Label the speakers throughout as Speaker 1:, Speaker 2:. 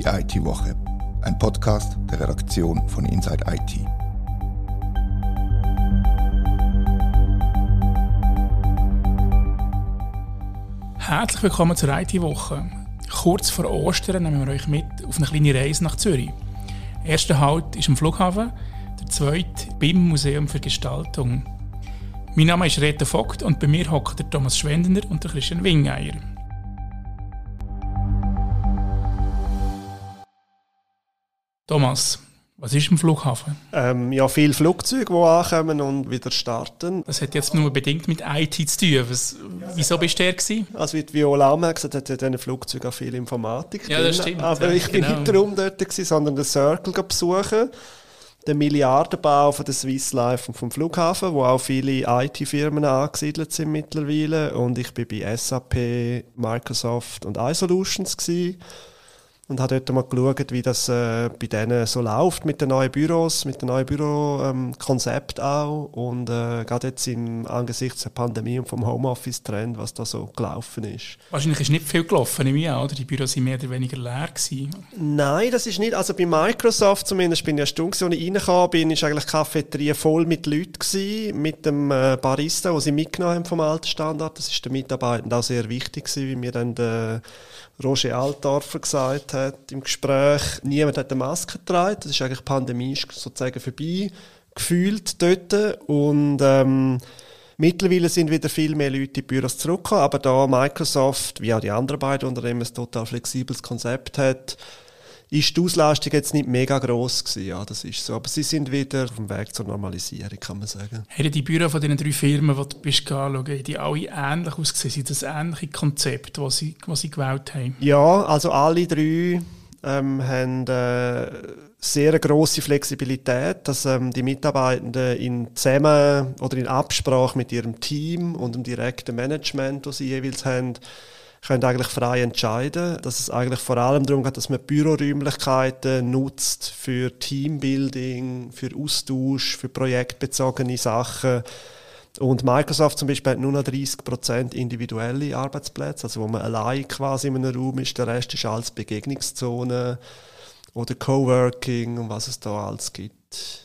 Speaker 1: Die IT-Woche, ein Podcast der Redaktion von Inside IT.
Speaker 2: Herzlich willkommen zur IT-Woche. Kurz vor Ostern nehmen wir euch mit auf eine kleine Reise nach Zürich. Der erste Halt ist am Flughafen, der zweite beim Museum für Gestaltung. Mein Name ist Rita Vogt und bei mir hockt der Thomas Schwendender und der Christian Wingeier. Thomas, was ist im Flughafen?
Speaker 3: Ähm, ja, viele Flugzeuge, die ankommen und wieder starten.
Speaker 2: Das hat jetzt nur bedingt mit IT zu tun. Was, wieso bist du der gewesen?
Speaker 3: Also wie Viola auch gesagt hat, hat in Flugzeugen auch viel Informatik
Speaker 2: Ja, das stimmt.
Speaker 3: Aber
Speaker 2: ja,
Speaker 3: ich bin
Speaker 2: genau.
Speaker 3: nicht darum dort, gewesen, sondern den Circle besuchen. Den Milliardenbau von der Swiss Life und vom Flughafen, wo auch viele IT-Firmen angesiedelt sind mittlerweile. Und ich bin bei SAP, Microsoft und iSolutions gewesen und habe dort mal geschaut, wie das äh, bei denen so läuft mit den neuen Büros, mit den neuen Bürokonzept auch und äh, gerade jetzt im angesichts der Pandemie und vom Homeoffice-Trend, was da so gelaufen ist.
Speaker 2: Wahrscheinlich ist nicht viel gelaufen, ich an, oder? Die Büros waren mehr oder weniger leer. Gewesen.
Speaker 3: Nein, das ist nicht. Also bei Microsoft zumindest bin ich eine Stunde, als ich reingekommen bin, ist eigentlich die Cafeteria voll mit Leuten gewesen, mit dem äh, Barista, den sie mitgenommen haben vom alten Standard. Das ist den Mitarbeitern auch sehr wichtig gewesen, wie mir dann der Roger Altdorfer gesagt hat im Gespräch, niemand hat eine Maske getragen. Das ist eigentlich ist sozusagen vorbei gefühlt dort. Und ähm, Mittlerweile sind wieder viel mehr Leute in Büros zurückgekommen, aber da Microsoft, wie auch die anderen beiden Unternehmen, ein total flexibles Konzept hat, ist die Auslastung jetzt nicht mega gross gewesen. Ja, das ist so. Aber sie sind wieder auf dem Weg zur Normalisierung, kann man sagen.
Speaker 2: Haben die Büros von diesen drei Firmen, die du bist anschauen, die alle ähnlich ausgesehen? Sind das ähnliche Konzepte, die sie, die sie gewählt haben?
Speaker 3: Ja, also alle drei ähm, haben äh, sehr grosse Flexibilität, dass ähm, die Mitarbeitenden in zusammen oder in Absprache mit ihrem Team und dem direkten Management, das sie jeweils haben, können eigentlich frei entscheiden, dass es eigentlich vor allem darum geht, dass man Büroräumlichkeiten nutzt für Teambuilding, für Austausch, für projektbezogene Sachen. Und Microsoft zum Beispiel hat nur noch 30% individuelle Arbeitsplätze, also wo man allein quasi in einem Raum ist, der Rest ist alles Begegnungszone oder Coworking und was es da alles gibt.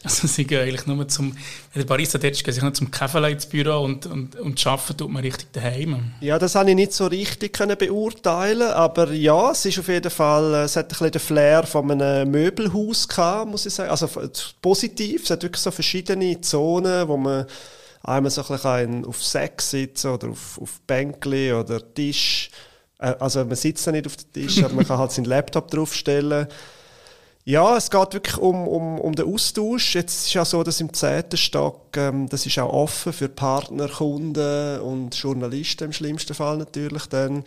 Speaker 2: Also sie gehen eigentlich nur zum, wenn der Barista dort ist, gehen sie nur zum Kaffee ins Büro und, und, und arbeiten tut man richtig daheim.
Speaker 3: Ja, das habe ich nicht so richtig können beurteilen, aber ja, es ist auf jeden Fall, es hat ein bisschen den Flair von einem Möbelhaus gehabt, muss ich sagen. Also positiv, es hat wirklich so verschiedene Zonen, wo man einmal so ein bisschen auf Säck sitzen oder auf, auf Bänkli oder Tisch. Äh, Also man sitzt ja nicht auf dem Tisch, aber man kann halt seinen Laptop draufstellen. Ja, es geht wirklich um, um, um den Austausch. Jetzt ist es ja so, dass im zehnten Stock, ähm, das ist auch offen für Partner, Kunden und Journalisten im schlimmsten Fall natürlich dann.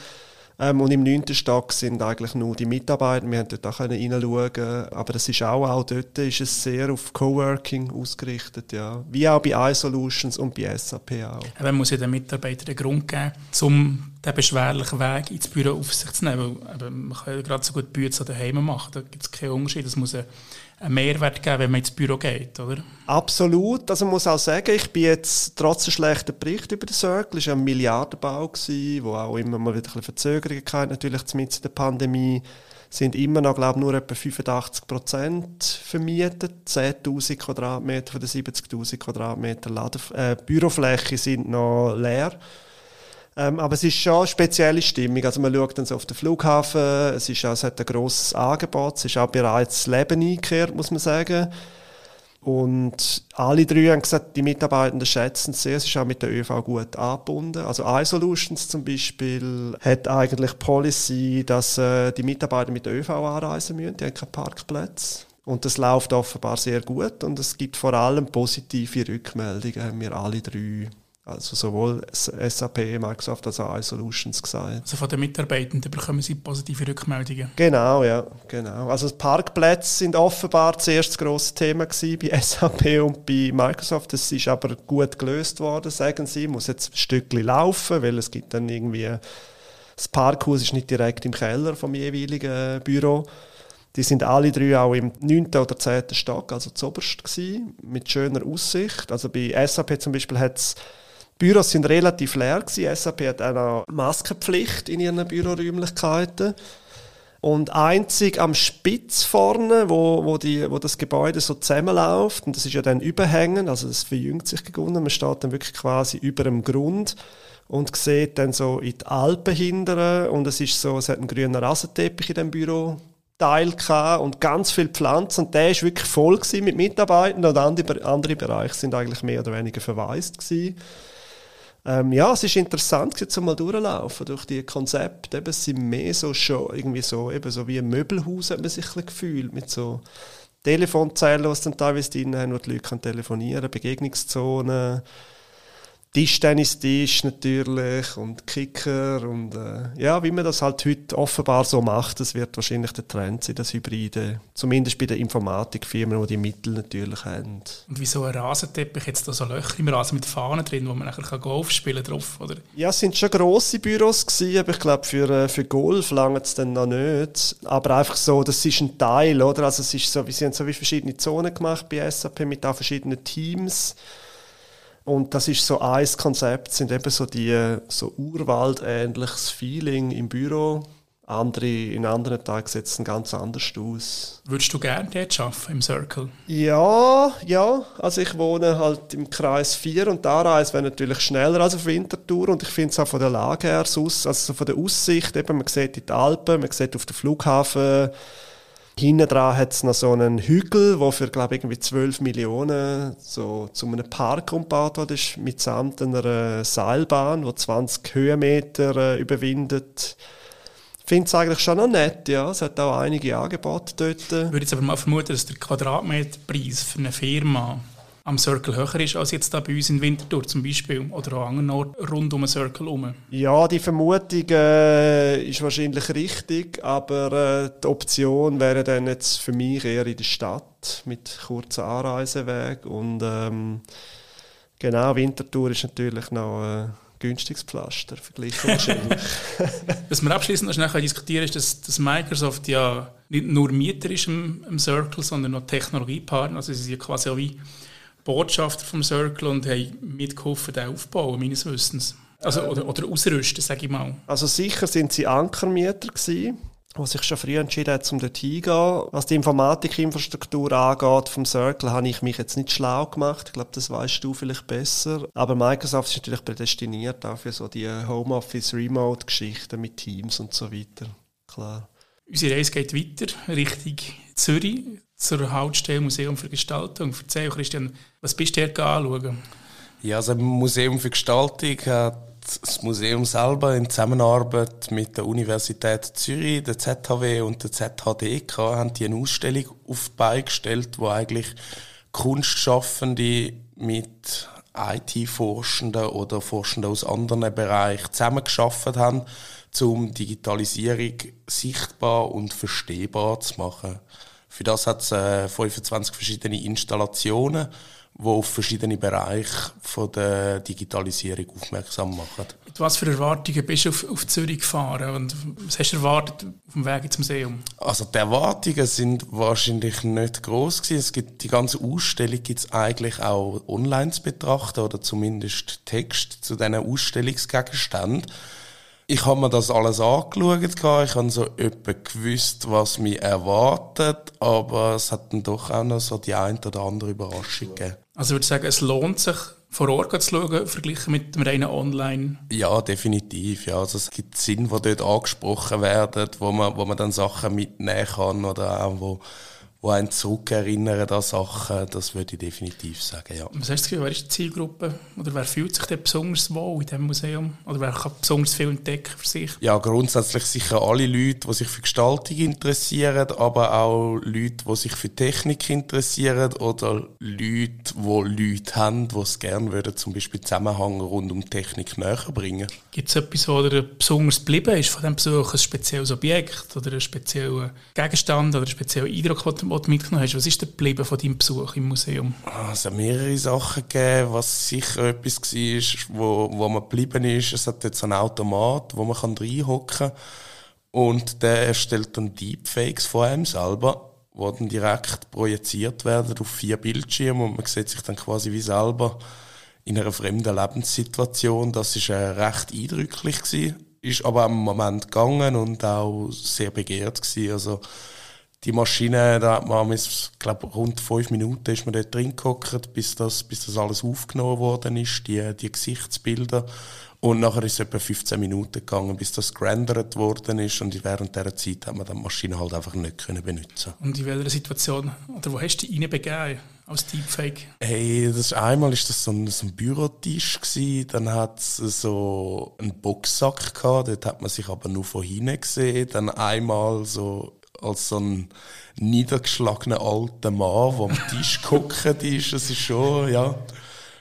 Speaker 3: Ähm, und im neunten Stock sind eigentlich nur die Mitarbeiter. Wir haben dort auch reinschauen aber das ist auch, auch dort ist es sehr auf Coworking ausgerichtet, ja. Wie auch bei iSolutions und bei SAP auch.
Speaker 2: Man muss ja den Mitarbeitern einen Grund geben, um den beschwerlichen Weg ins Büro auf sich zu nehmen. Weil, man kann ja gerade so gut Bücher daheim machen, da gibt es keinen Unterschied. Es muss einen einen Mehrwert geben, wenn man ins Büro geht, oder?
Speaker 3: Absolut. Also man muss auch sagen, ich bin jetzt trotz einem schlechten Bericht über den Circle, es war ein Milliardenbau, gewesen, wo auch immer mal wieder ein Verzögerungen hatte, natürlich mit der Pandemie sind immer noch, glaube ich, nur etwa 85 Prozent vermietet. 10.000 Quadratmeter von den 70.000 Quadratmeter Laden, äh, Bürofläche sind noch leer. Ähm, aber es ist schon eine spezielle Stimmung. Also man schaut dann so auf den Flughafen, es, ist es hat ein grosses Angebot, es ist auch bereits Leben eingekehrt, muss man sagen. Und alle drei haben gesagt, die Mitarbeitenden schätzen es sehr. Es ist auch mit der ÖV gut angebunden. Also iSolutions zum Beispiel hat eigentlich Policy, dass äh, die Mitarbeiter mit der ÖV anreisen müssen. Die haben keinen Parkplatz. Und das läuft offenbar sehr gut. Und es gibt vor allem positive Rückmeldungen, haben wir alle drei also sowohl SAP, Microsoft als auch iSolutions gesagt.
Speaker 2: Also von den Mitarbeitenden bekommen Sie positive Rückmeldungen?
Speaker 3: Genau, ja. Genau. Also Parkplätze sind offenbar zuerst das grosse Thema gewesen bei SAP und bei Microsoft. Das ist aber gut gelöst worden, sagen sie. Muss jetzt ein Stückchen laufen, weil es gibt dann irgendwie... Das Parkhaus ist nicht direkt im Keller vom jeweiligen Büro. Die sind alle drei auch im 9. oder 10. Stock, also zuoberst gewesen, mit schöner Aussicht. Also bei SAP zum Beispiel hat es Büros sind relativ leer gewesen. SAP hat auch noch Maskenpflicht in ihren Büroräumlichkeiten. Und einzig am Spitz vorne, wo, wo, die, wo das Gebäude so zusammenläuft, und das ist ja dann überhängend, also das verjüngt sich gegunden, man steht dann wirklich quasi über dem Grund und sieht dann so in die Alpen hinterher und es ist so, es hat einen grünen Rasenteppich in dem Büro Teil und ganz viele Pflanzen und der ist wirklich voll mit Mitarbeitern und andere, andere Bereiche sind eigentlich mehr oder weniger verwaist gewesen. Ähm, ja, es ist interessant gewesen, mal durchlaufen durch die Konzepte. Eben, es sind mehr so schon irgendwie so, eben so wie ein Möbelhaus hat man sich ein gefühlt mit so Telefonzellen, die es dann teilweise drin haben, wo die Leute telefonieren können, Begegnungszonen. Tischtennistisch natürlich und Kicker und äh, ja, wie man das halt heute offenbar so macht, das wird wahrscheinlich der Trend sein, das Hybride, zumindest bei den Informatikfirmen, die die Mittel natürlich haben.
Speaker 2: Und wieso ein Rasenteppich jetzt da so Löcher im Rasen mit Fahnen drin, wo man nachher Golf spielen drauf, oder?
Speaker 3: Ja, es sind schon grosse Büros gewesen, aber ich glaube für, äh, für Golf lange es dann noch nicht, aber einfach so, das ist ein Teil, oder? Also es ist so, wir haben so wie verschiedene Zonen gemacht bei SAP mit auch verschiedenen Teams und das ist so ein Konzept, sind eben so die so urwaldähnliches Feeling im Büro. Andere, in anderen Tagen sieht es ganz anders aus.
Speaker 2: Würdest du gerne dort arbeiten, im Circle?
Speaker 3: Ja, ja. Also ich wohne halt im Kreis 4 und da Reise wäre natürlich schneller als auf Winterthur und ich finde es auch von der Lage her, also von der Aussicht, eben, man sieht in die Alpen, man sieht auf den Flughafen, Hinten dran hat es noch so einen Hügel, der für, glaube ich, irgendwie 12 Millionen so zu einem Park umgebaut wurde, mitsamt einer Seilbahn, die 20 Höhenmeter äh, überwindet. Ich finde es eigentlich schon noch nett, ja. Es hat auch einige Angebote dort. Ich
Speaker 2: würde jetzt aber mal vermuten, dass der Quadratmeterpreis für eine Firma am Circle höher ist als jetzt da bei uns in Winterthur zum Beispiel oder an anderen Orten rund um den Circle herum?
Speaker 3: Ja, die Vermutung äh, ist wahrscheinlich richtig, aber äh, die Option wäre dann jetzt für mich eher in der Stadt mit kurzen Anreiseweg und ähm, genau, Winterthur ist natürlich noch äh, günstiges Pflaster verglichen wahrscheinlich.
Speaker 2: Was wir abschließend noch schnell diskutieren ist, dass, dass Microsoft ja nicht nur Mieter ist im, im Circle, sondern noch Technologiepartner, also sie sind ja quasi auch wie Botschafter vom Circle und haben mitgeholfen, den aufzubauen, meines Wissens. Also, oder, oder ausrüsten, sage ich mal.
Speaker 3: Also sicher sind sie Ankermieter gewesen, die sich schon früh entschieden haben, um dort hingehen. Was die Informatikinfrastruktur angeht vom Circle, habe ich mich jetzt nicht schlau gemacht. Ich glaube, das weißt du vielleicht besser. Aber Microsoft ist natürlich prädestiniert auch für so die Homeoffice-Remote-Geschichten mit Teams und so weiter. Klar.
Speaker 2: Unsere Reise geht weiter Richtung Zürich zur Hautstelle Museum für Gestaltung. Erzähl, Christian, was bist du hier anschauen?
Speaker 4: Ja, also im Museum für Gestaltung hat das Museum selber in Zusammenarbeit mit der Universität Zürich, der ZHW und der ZHDK haben die eine Ausstellung auf die Beine gestellt, wo eigentlich Kunstschaffende mit IT-Forschenden oder Forschenden aus anderen Bereichen zusammengeschafft haben, um Digitalisierung sichtbar und verstehbar zu machen. Für das hat es äh, 25 verschiedene Installationen, die auf verschiedene Bereiche von der Digitalisierung aufmerksam machen.
Speaker 2: Mit was für Erwartungen bist du auf, auf Zürich gefahren und was hast du erwartet auf dem Weg ins Museum?
Speaker 4: Also die Erwartungen sind wahrscheinlich nicht groß gewesen. Es gibt die ganze Ausstellung gibt es eigentlich auch online zu betrachten oder zumindest Text zu diesen Ausstellungsgegenständen ich habe mir das alles angeschaut, ich habe so etwa gewusst, was mich erwartet, aber es hat dann doch auch noch so die ein oder andere Überraschung gegeben.
Speaker 2: Also ich würde sagen, es lohnt sich, vor Ort zu schauen, verglichen mit dem reinen Online?
Speaker 4: Ja, definitiv. Ja. Also es gibt Sinn, die dort angesprochen werden, wo man, wo man dann Sachen mitnehmen kann oder auch wo die einen zurückerinnern an Sachen, das würde ich definitiv sagen, ja.
Speaker 2: Was hast du Gefühl, wer ist die Zielgruppe? Oder wer fühlt sich denn besonders wohl in diesem Museum? Oder wer kann besonders viel entdecken für sich?
Speaker 4: Ja, grundsätzlich sicher alle Leute, die sich für Gestaltung interessieren, aber auch Leute, die sich für Technik interessieren oder Leute, die Leute haben, die es gerne würden, zum Beispiel Zusammenhang rund um Technik näher bringen.
Speaker 2: Gibt es etwas, was dir besonders geblieben ist von diesem Besuch? Ein spezielles Objekt oder ein spezieller Gegenstand oder ein spezieller Eindruck, was du mitgenommen hast. Was ist denn geblieben von deinem Besuch im Museum?
Speaker 4: Ah, es hat mehrere Sachen gegeben, was sicher etwas war, wo, wo man geblieben ist. Es hat jetzt einen Automat, wo man reinhocken kann und der erstellt dann Deepfakes von einem selber, die dann direkt projiziert werden auf vier Bildschirme und man sieht sich dann quasi wie selber in einer fremden Lebenssituation. Das ist äh, recht eindrücklich gewesen. ist aber im Moment gegangen und auch sehr begehrt gewesen. Also die Maschine, da hat man, ich glaube, rund fünf Minuten ist man dort drin gehockt, bis das, bis das alles aufgenommen worden ist, die, die Gesichtsbilder. Und nachher ist es etwa 15 Minuten gegangen, bis das gerendert worden ist. Und während dieser Zeit hat man die Maschine halt einfach nicht können benutzen
Speaker 2: Und in welcher Situation, oder wo hast du dich reinbegeben als Deepfake?
Speaker 4: Hey, das einmal ist das so ein, so ein Bürotisch gewesen, dann hat es so einen Boxsack gehabt, dort hat man sich aber nur von hinten gesehen. Dann einmal so als so ein niedergeschlagener alter Mann, der am Tisch geguckt ist. Das ist schon, ja,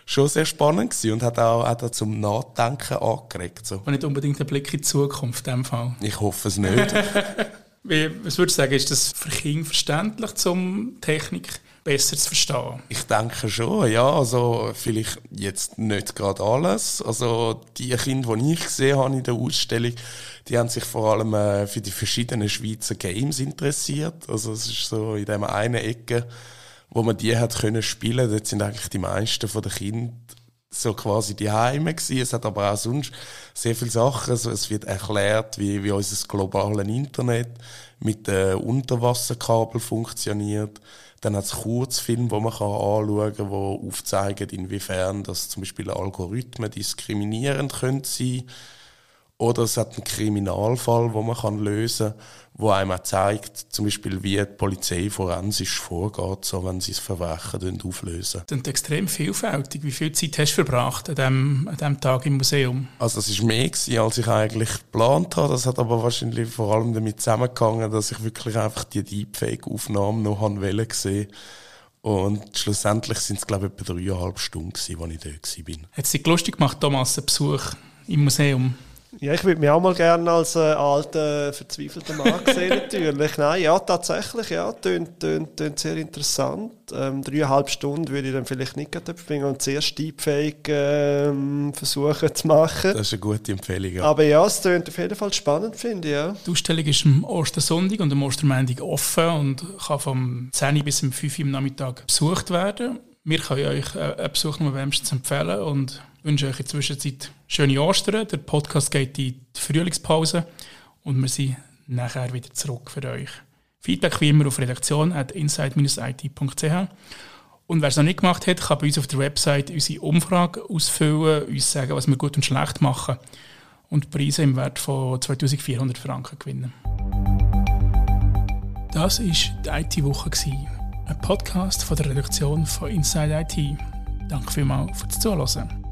Speaker 4: schon sehr spannend gewesen und hat auch, hat auch zum Nachdenken angeregt. So.
Speaker 2: Und nicht unbedingt ein Blick in die Zukunft in dem Fall.
Speaker 4: Ich hoffe es nicht.
Speaker 2: Wie, was würdest du sagen, ist das für Kinder verständlich, um Technik besser zu verstehen?
Speaker 4: Ich denke schon, ja. Also vielleicht jetzt nicht gerade alles. Also die Kinder, die ich gesehen habe in der Ausstellung, die haben sich vor allem äh, für die verschiedenen Schweizer Games interessiert. Also es ist so in dem einen Ecke, wo man die hat können spielen. Dort sind eigentlich die meisten von den Kindern so quasi die Heime. Es hat aber auch sonst sehr viele Sachen. Also es wird erklärt, wie, wie unser globales Internet mit den Unterwasserkabel funktioniert. Dann hat es Kurzfilme, die man kann anschauen kann, die aufzeigen, inwiefern das zum Beispiel Algorithmen diskriminierend können sein oder es hat einen Kriminalfall, den man kann lösen kann, wo einem auch zeigt, zum Beispiel, wie die Polizei forensisch vorgeht, so, wenn sie das Verbrechen auflösen.
Speaker 2: Das ist extrem vielfältig. Wie viel Zeit hast du verbracht an diesem, an diesem Tag im Museum?
Speaker 4: Also es war mehr, gewesen, als ich eigentlich geplant habe. Das hat aber wahrscheinlich vor allem damit zusammengehangen, dass ich wirklich einfach die Deepfake-Aufnahmen noch wollte sehen und schlussendlich sind es, glaube ich, etwa dreieinhalb Stunden, als ich dort war.
Speaker 2: Hat es dich lustig gemacht, Thomas, ein Besuch im Museum?
Speaker 3: Ja, ich würde mich auch mal gerne als äh, alter, verzweifelter Mann sehen, natürlich. Nein, ja, tatsächlich, ja, tönt, tönt, tönt sehr interessant. Ähm, dreieinhalb Stunden würde ich dann vielleicht nicht gerade verbringen und sehr steepfähig ähm, versuchen zu machen.
Speaker 4: Das ist eine gute Empfehlung. Ja.
Speaker 3: Aber ja, es tönt auf jeden Fall spannend, finde ich, ja.
Speaker 2: Die Ausstellung ist am Ostersonntag und am Ostermontag offen und kann vom 10 bis um 5 Uhr am Nachmittag besucht werden. Wir können euch äh, einen Besuch nur wärmstens empfehlen und wünschen euch in der Zwischenzeit schöne Ostern. Der Podcast geht in die Frühlingspause und wir sind nachher wieder zurück für euch. Feedback wie immer auf redaktion at inside-it.ch und wer es noch nicht gemacht hat, kann bei uns auf der Website unsere Umfrage ausfüllen, uns sagen, was wir gut und schlecht machen und Preise im Wert von 2400 Franken gewinnen. Das war die IT-Woche, ein Podcast von der Redaktion von Inside IT. Danke vielmals fürs Zuhören.